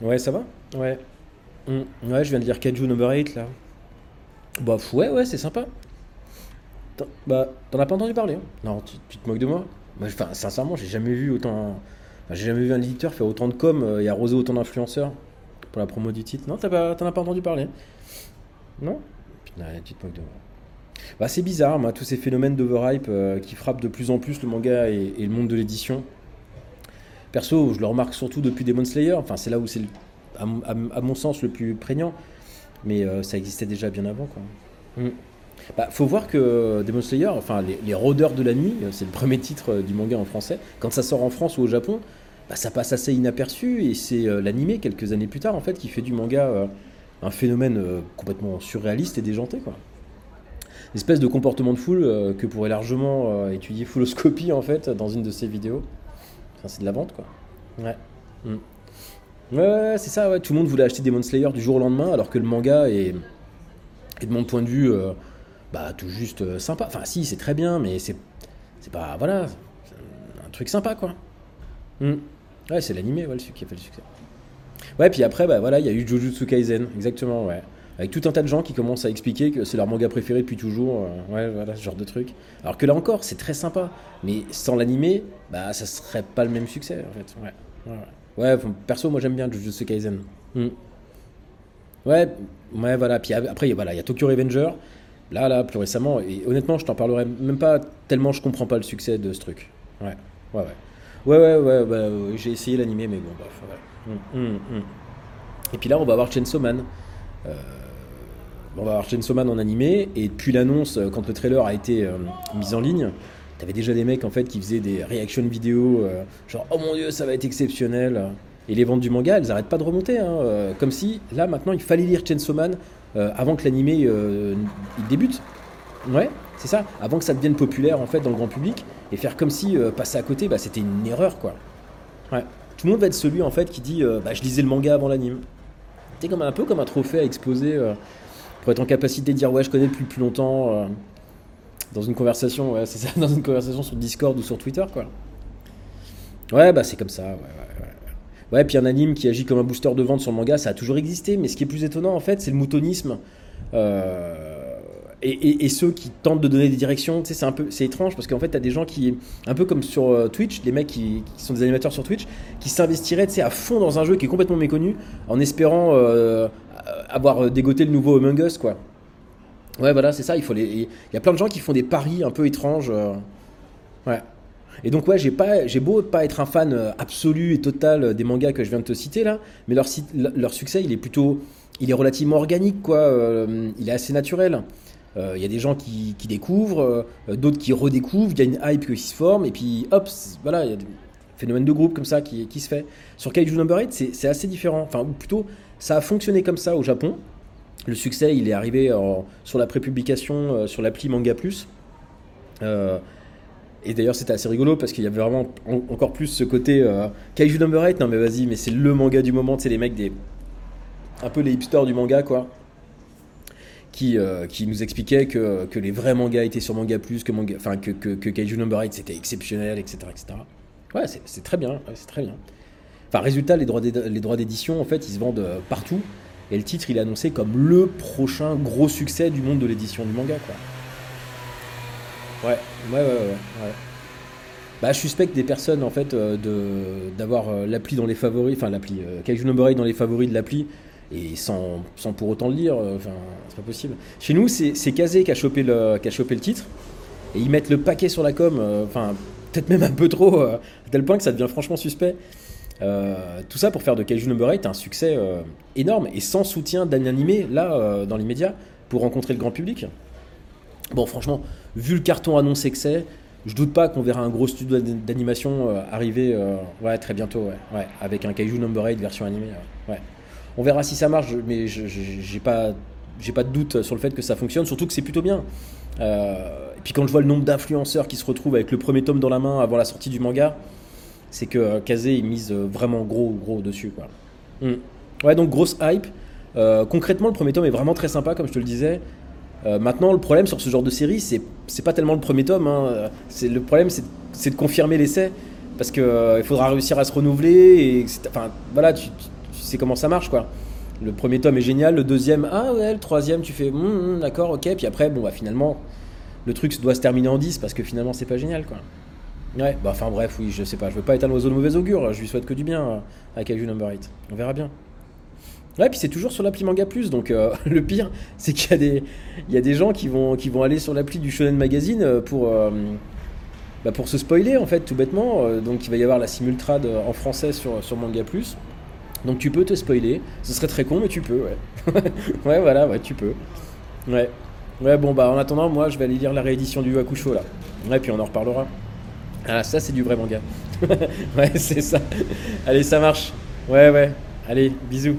Ouais, ça va Ouais. Hmm. Ouais, je viens de lire Kaiju Number 8 là. Bah, ouais, ouais, c'est sympa. T'en- Bah, t'en as pas entendu parler hein? Non, tu, tu te moques de moi? Moi, Enfin, sincèrement, j'ai jamais vu autant. enfin, j'ai jamais vu un éditeur faire autant de com euh, et arroser autant d'influenceurs pour la promo du titre. Non, t'as pas- t'en as pas entendu parler? Non? Putain, tu te moques de moi. Bah, c'est bizarre, moi, tous ces phénomènes d'overhype euh, qui frappent de plus en plus le manga et, et le monde de l'édition. Perso, je le remarque surtout depuis Demon Slayer. Enfin, c'est là où c'est, à, mon- à mon- à mon sens, le plus prégnant. Mais euh, ça existait déjà bien avant, quoi. Mm. Bah, faut voir que Demon Slayer, enfin, les, les rôdeurs de la nuit, euh, c'est le premier titre euh, du manga en français. Quand ça sort en France ou au Japon, bah, ça passe assez inaperçu. Et c'est euh, l'animé, quelques années plus tard, en fait, qui fait du manga euh, un phénomène euh, complètement surréaliste et déjanté, quoi. Espèce de comportement de foule euh, que pourrait largement euh, étudier Fulloscopy, en fait, dans une de ses vidéos. Enfin, c'est de la vente, quoi. Ouais. Mm. Ouais, c'est ça, ouais. Tout le monde voulait acheter Demon Slayer du jour au lendemain, alors que le manga est, est de mon point de vue, euh, bah, tout juste euh, sympa. Enfin, si, c'est très bien, mais c'est c'est pas. Voilà. c'est Un truc sympa, quoi. Mm. Ouais, c'est l'animé, ouais, le qui a fait le succès. Ouais, puis après, bah voilà, il y a eu Jujutsu Kaisen, exactement, ouais. Avec tout un tas de gens qui commencent à expliquer que c'est leur manga préféré depuis toujours, euh, ouais, voilà, ce genre de truc. Alors que là encore, c'est très sympa, mais sans l'animé, bah ça serait pas le même succès, en fait. Ouais, ouais, ouais. Ouais, perso, moi j'aime bien Jujutsu Kaisen. Mm. Ouais, ouais, voilà. Puis après, voilà, il y a Tokyo Revenger. Là, là, plus récemment, et honnêtement, je t'en parlerai même pas tellement je comprends pas le succès de ce truc. Ouais, ouais, ouais. Ouais, ouais, ouais, bah, euh, j'ai essayé l'animé, mais bon, bref, ouais. Mm, mm, mm. Et puis là, on va voir Chainsaw Man. Euh, on va voir Chainsaw Man en animé, et depuis l'annonce, euh, quand le trailer a été euh, mis en ligne, t'avais déjà des mecs en fait qui faisaient des reaction vidéos, euh, genre oh mon dieu, ça va être exceptionnel. Et les ventes du manga, elles arrêtent pas de remonter, hein, comme si là maintenant il fallait lire Chainsaw Man avant que l'animé il débute. Ouais, c'est ça. Avant que ça devienne populaire en fait dans le grand public et faire comme si passer à côté, bah, c'était une erreur quoi. Ouais. Tout le monde va être celui en fait qui dit bah, je lisais le manga avant l'anime. C'est comme un peu comme un trophée à exposer euh, pour être en capacité de dire ouais je connais depuis plus longtemps euh, dans une conversation, ouais, dans une conversation sur Discord ou sur Twitter quoi. Ouais bah c'est comme ça. Ouais, puis un anime qui agit comme un booster de vente sur le manga, ça a toujours existé, mais ce qui est plus étonnant en fait, c'est le moutonisme. Euh, et, ceux qui tentent de donner des directions, tu sais, c'est un peu, c'est étrange parce qu'en fait, t'as des gens qui, un peu comme sur euh, Twitch, les mecs qui, sont des animateurs sur Twitch, qui s'investiraient, tu à fond dans un jeu qui est complètement méconnu, en espérant euh, avoir dégoté le nouveau Among Us, quoi. Ouais, voilà, c'est ça. Il faut les, y a plein de gens qui font des paris un peu étranges. euh, ouais. Et donc ouais, j'ai pas, j'ai beau pas être un fan absolu et total des mangas que je viens de te citer là, mais leur, succès, il est plutôt, il est relativement organique quoi. il est assez naturel. Euh, Il y a des gens qui, découvrent, euh, d'autres qui redécouvrent. Il y a une hype qui se forme et puis hop, voilà, il y a des phénomènes de groupe comme ça qui, se fait. Sur Kaiju Number 8, c'est assez différent. Enfin, ou plutôt, ça a fonctionné comme ça au Japon. Le succès, il est arrivé sur la prépublication, euh, sur l'appli Manga Plus. Et d'ailleurs, c'était assez rigolo parce qu'il y avait vraiment en- encore plus ce côté Kaiju Number 8. Non, mais vas-y, mais c'est le manga du moment. C'est les mecs des. Un peu les hipsters du manga, quoi. Qui, euh, qui nous expliquaient que, les vrais mangas étaient sur Manga Plus, que, manga, que, que, que Kaiju Number 8 c'était exceptionnel, etc. etc. Ouais, c'est très bien. c'est très bien. Enfin, résultat, les droits d'édition, en fait, ils se vendent euh, partout. Et le titre, il est annoncé comme le prochain gros succès du monde de l'édition du manga. Ouais, ouais, ouais, ouais. Bah, je suspecte des personnes, en fait, euh, d'avoir l'appli dans les favoris, enfin, l'appli, euh, Kaiju Number 8 dans les favoris de l'appli, et sans, sans pour autant le lire, euh, enfin, c'est pas possible. Chez nous, c'est Kazé qui a, chopé le, qui a chopé le titre, et ils mettent le paquet sur la com, euh, enfin, peut-être même un peu trop, euh, à tel point que ça devient franchement suspect. Tout ça pour faire de Kaiju Number 8 un succès énorme et sans soutien d'un animé là euh, dans l'immédiat pour rencontrer le grand public. Bon, franchement, vu le carton annoncé que c'est, je doute pas qu'on verra un gros studio d'an- d'animation arriver ouais, très bientôt, ouais, avec un Kaiju Number 8 version animée. ouais. On verra si ça marche, mais j'ai pas, j'ai pas de doute sur le fait que ça fonctionne, surtout que c'est plutôt bien. Euh, et puis quand je vois le nombre d'influenceurs qui se retrouvent avec le premier tome dans la main avant la sortie du manga, c'est que euh, Kazé il mise euh, vraiment gros gros dessus quoi. Mm. Ouais donc grosse hype. Euh, concrètement le premier tome est vraiment très sympa comme je te le disais. Euh, maintenant, le problème sur ce genre de série, c'est pas tellement le premier tome. hein. C'est le problème, c'est de confirmer l'essai parce que il faudra réussir à se renouveler et enfin voilà, tu, tu- tu sais comment ça marche quoi. Le premier tome est génial, le deuxième, ah ouais, le troisième, tu fais, Hum, hum, d'accord, ok, puis après, bon bah finalement, le truc doit se terminer en 10 parce que finalement c'est pas génial quoi. Ouais, bah enfin bref, oui, je sais pas, je veux pas être un oiseau de mauvais augure, je lui souhaite que du bien euh, à Kaiju Number 8. On verra bien. Ouais, puis c'est toujours sur l'appli Manga donc euh, le pire, c'est qu'il y, a des- gens qui vont, aller sur l'appli du Shonen Magazine euh, pour, bah, pour se spoiler, en fait, tout bêtement. Donc il va y avoir la simultrade en français sur, sur Manga. Donc tu peux te spoiler. Ce serait très con, mais tu peux, ouais. ouais, voilà, ouais, tu peux. Ouais. Ouais, bon, bah en attendant, moi, je vais aller lire la réédition du Hakusho, là. Ouais, puis on en reparlera. Ah, ça, c'est du vrai manga. ouais, c'est ça. Allez, ça marche. Ouais, ouais. Allez, bisous.